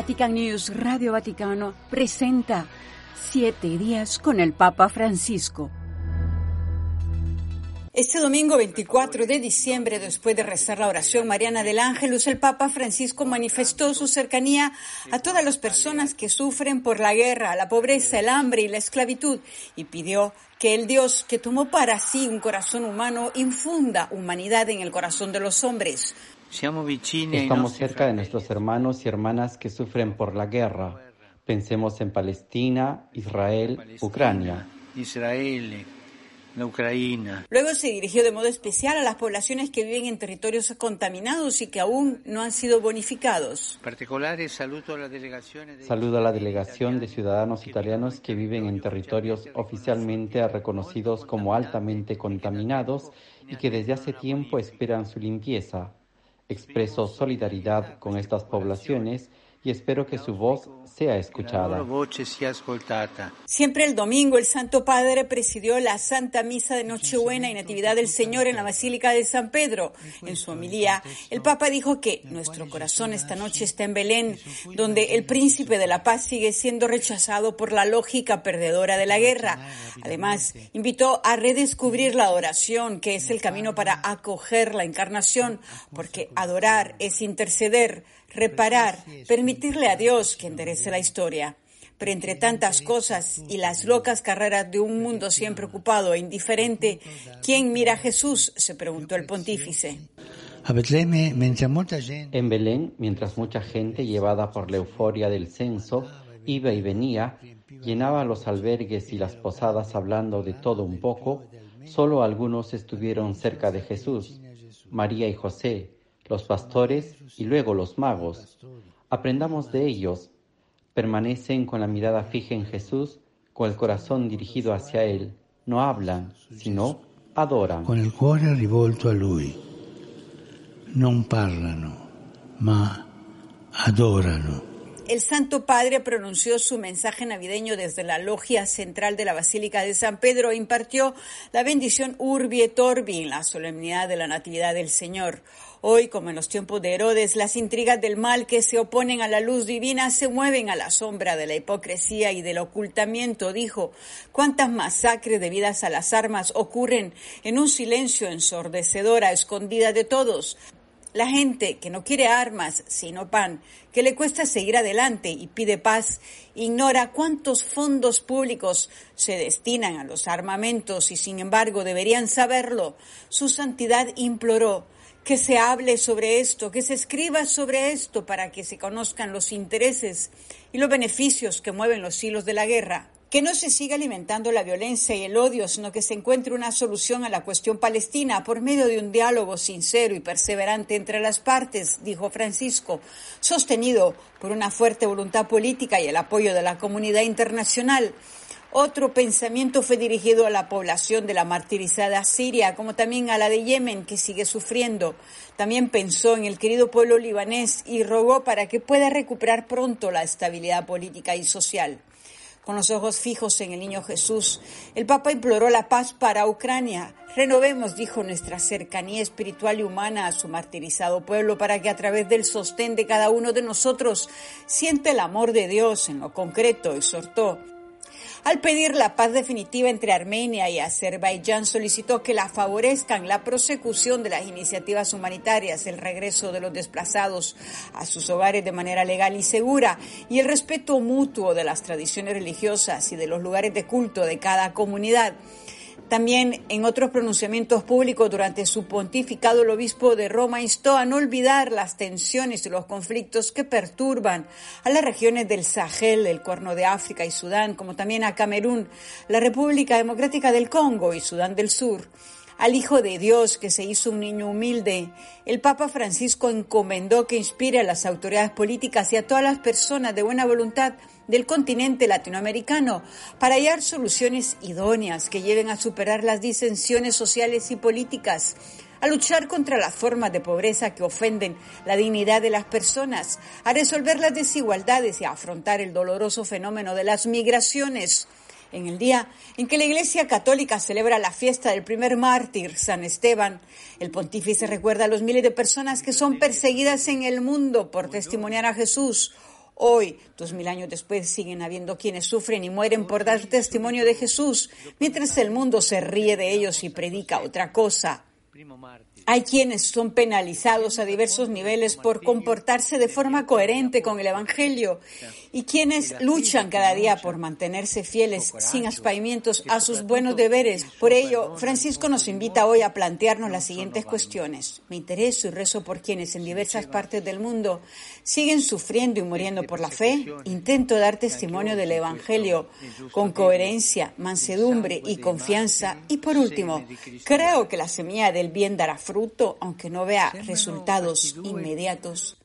Vatican News Radio Vaticano presenta Siete días con el Papa Francisco. Este domingo 24 de diciembre, después de rezar la oración mariana del Ángelus, el Papa Francisco manifestó su cercanía a todas las personas que sufren por la guerra, la pobreza, el hambre y la esclavitud y pidió que el Dios que tomó para sí un corazón humano infunda humanidad en el corazón de los hombres. Estamos cerca de nuestros hermanos y hermanas que sufren por la guerra. Pensemos en Palestina, Israel, Ucrania. Ucrania. Luego se dirigió de modo especial a las poblaciones que viven en territorios contaminados y que aún no han sido bonificados. Saludo a la delegación de ciudadanos italianos que viven en territorios oficialmente reconocidos como altamente contaminados y que desde hace tiempo esperan su limpieza. Expreso solidaridad con estas poblaciones y espero que su voz sea escuchada. Siempre el domingo el Santo Padre presidió la Santa Misa de Nochebuena y Natividad del Señor en la Basílica de San Pedro. En su homilía, el Papa dijo que nuestro corazón esta noche está en Belén, donde el príncipe de la paz sigue siendo rechazado por la lógica perdedora de la guerra. Además, invitó a redescubrir la adoración, que es el camino para acoger la encarnación, porque adorar es interceder reparar, permitirle a Dios que enderece la historia. Pero entre tantas cosas y las locas carreras de un mundo siempre ocupado e indiferente, ¿quién mira a Jesús? se preguntó el pontífice. En Belén, mientras mucha gente, llevada por la euforia del censo, iba y venía, llenaba los albergues y las posadas hablando de todo un poco, solo algunos estuvieron cerca de Jesús, María y José, los pastores y luego los magos. Aprendamos de ellos. Permanecen con la mirada fija en Jesús, con el corazón dirigido hacia Él. No hablan, sino adoran. Con el cuore rivolto a Lui. Non parlano, ma adorano el Santo Padre pronunció su mensaje navideño desde la logia central de la Basílica de San Pedro e impartió la bendición Urbi et Orbi en la solemnidad de la Natividad del Señor. Hoy, como en los tiempos de Herodes, las intrigas del mal que se oponen a la luz divina se mueven a la sombra de la hipocresía y del ocultamiento, dijo. ¿Cuántas masacres debidas a las armas ocurren en un silencio ensordecedor a escondida de todos? La gente que no quiere armas sino pan, que le cuesta seguir adelante y pide paz, ignora cuántos fondos públicos se destinan a los armamentos y sin embargo deberían saberlo. Su santidad imploró que se hable sobre esto, que se escriba sobre esto para que se conozcan los intereses y los beneficios que mueven los hilos de la guerra que no se siga alimentando la violencia y el odio, sino que se encuentre una solución a la cuestión palestina por medio de un diálogo sincero y perseverante entre las partes, dijo Francisco, sostenido por una fuerte voluntad política y el apoyo de la comunidad internacional. Otro pensamiento fue dirigido a la población de la martirizada Siria, como también a la de Yemen, que sigue sufriendo. También pensó en el querido pueblo libanés y rogó para que pueda recuperar pronto la estabilidad política y social con los ojos fijos en el niño Jesús, el Papa imploró la paz para Ucrania. Renovemos, dijo, nuestra cercanía espiritual y humana a su martirizado pueblo para que a través del sostén de cada uno de nosotros siente el amor de Dios en lo concreto, exhortó. Al pedir la paz definitiva entre Armenia y Azerbaiyán, solicitó que la favorezcan la prosecución de las iniciativas humanitarias, el regreso de los desplazados a sus hogares de manera legal y segura y el respeto mutuo de las tradiciones religiosas y de los lugares de culto de cada comunidad. También en otros pronunciamientos públicos durante su pontificado, el obispo de Roma instó a no olvidar las tensiones y los conflictos que perturban a las regiones del Sahel, el Cuerno de África y Sudán, como también a Camerún, la República Democrática del Congo y Sudán del Sur al Hijo de Dios que se hizo un niño humilde, el Papa Francisco encomendó que inspire a las autoridades políticas y a todas las personas de buena voluntad del continente latinoamericano para hallar soluciones idóneas que lleven a superar las disensiones sociales y políticas, a luchar contra las formas de pobreza que ofenden la dignidad de las personas, a resolver las desigualdades y a afrontar el doloroso fenómeno de las migraciones en el día en que la Iglesia Católica celebra la fiesta del primer mártir, San Esteban. El pontífice recuerda a los miles de personas que son perseguidas en el mundo por testimoniar a Jesús Hoy, dos mil años después, siguen habiendo quienes sufren y mueren por dar testimonio de Jesús, mientras el mundo se ríe de ellos y predica otra cosa. Hay quienes son penalizados a diversos niveles por comportarse de forma coherente con el Evangelio y quienes luchan cada día por mantenerse fieles sin aspaimientos a sus buenos deberes. Por ello, Francisco nos invita hoy a plantearnos las siguientes cuestiones. Me intereso y rezo por quienes en diversas partes del mundo siguen sufriendo y muriendo por la fe. Intento dar testimonio del Evangelio con coherencia, mansedumbre y confianza. Y por último, creo que la semilla del bien dará fruto, aunque no vea resultados inmediatos.